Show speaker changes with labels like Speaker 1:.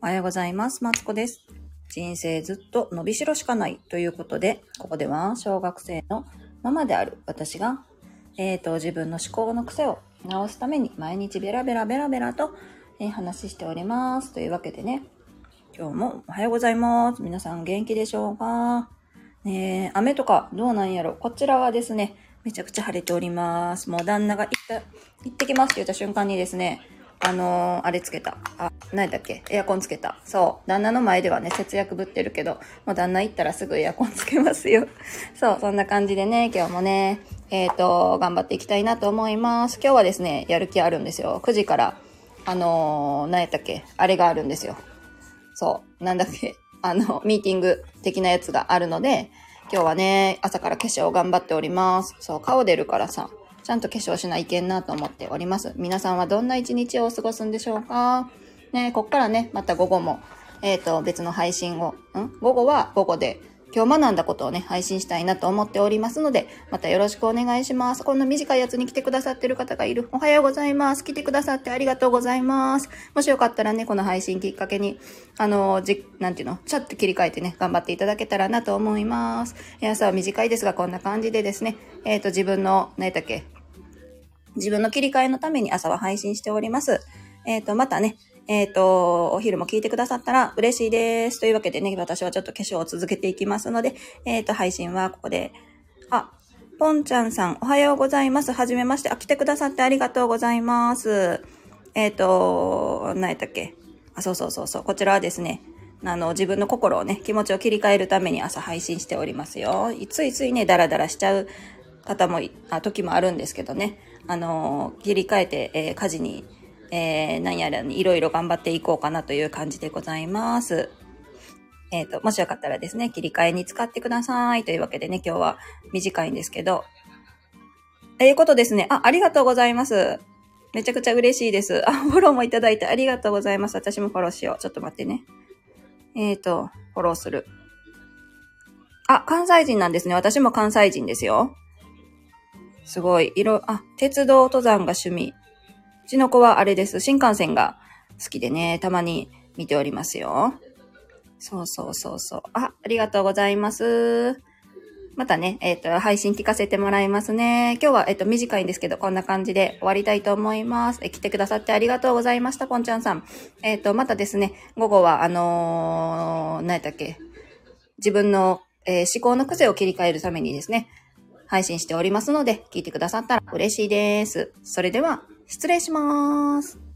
Speaker 1: おはようございます。マツコです。人生ずっと伸びしろしかないということで、ここでは小学生のママである私が、えーと、自分の思考の癖を直すために毎日ベラベラベラベラと、えー話しております。というわけでね、今日もおはようございます。皆さん元気でしょうか？ね雨とかどうなんやろ？こちらはですね、めちゃくちゃ晴れております。もう旦那が行った、行ってきますって言った瞬間にですね、あのーあれつけた。あ、何だっけ？エアコンつけた。そう。旦那の前ではね、節約ぶってるけど、もう旦那行ったらすぐエアコンつけますよ。そう、そんな感じでね、今日もね、えっ、と、頑張っていきたいなと思います。今日はですね、やる気あるんですよ。9時から、あのー何やったっけ？あれがあるんですよ。そう。なんだっけ？あの、ミーティング的なやつがあるので、今日はね、朝から化粧頑張っております。そう、顔出るからさ、ちゃんと化粧しないけんなと思っております。皆さんはどんな一日を過ごすんでしょうか？ね、こっからね、また午後も、えっ、と、別の配信を、ん？午後は午後で、今日学んだことをね、配信したいなと思っておりますので、またよろしくお願いします。こんな短いやつに来てくださってる方がいる。おはようございます。来てくださってありがとうございます。もしよかったらね、この配信きっかけに、あの、じ、なんていうの、ちょっと切り替えてね、頑張っていただけたらなと思います。え朝は短いですが、こんな感じでですね、えっ、と、自分の、何やったっけ、自分の切り替えのために朝は配信しております。えっ、と、またね、えっ、と、お昼も聞いてくださったら嬉しいです。というわけでね、私はちょっと化粧を続けていきますので、えっ、と、配信はここで、あ、ポンちゃんさん、おはようございます。はじめまして。あ、来てくださってありがとうございます。えっ、と、何やったっけ？あ、そうそうそうそう。こちらはですね、あの、自分の心をね、気持ちを切り替えるために朝配信しておりますよ。ついついね、ダラダラしちゃう方も、あ、時もあるんですけどね。あの、切り替えて、えー家事に、えー、何やらにいろいろ頑張っていこうかなという感じでございます。えっ、と、もしよかったらですね、切り替えに使ってください。というわけでね、今日は短いんですけど。ええことですね。あ、ありがとうございます。めちゃくちゃ嬉しいです。あ、フォローもいただいてありがとうございます。私もフォローしよう。ちょっと待ってね。えっ、と、フォローする。あ、関西人なんですね。私も関西人ですよ。すごい。いろ、あ、鉄道登山が趣味。うちの子はあれです。新幹線が好きでね、たまに見ておりますよ。そうそうそうそう。あ、ありがとうございます。またね、えっ、と、配信聞かせてもらいますね。今日は、えっ、と、短いんですけど、こんな感じで終わりたいと思います。え、来てくださってありがとうございました、ぽんちゃんさん。えっ、と、またですね、午後は、あのー、何やったっけ、自分の、え思考の癖を切り替えるためにですね、配信しておりますので、聞いてくださったら嬉しいです。それでは、失礼します。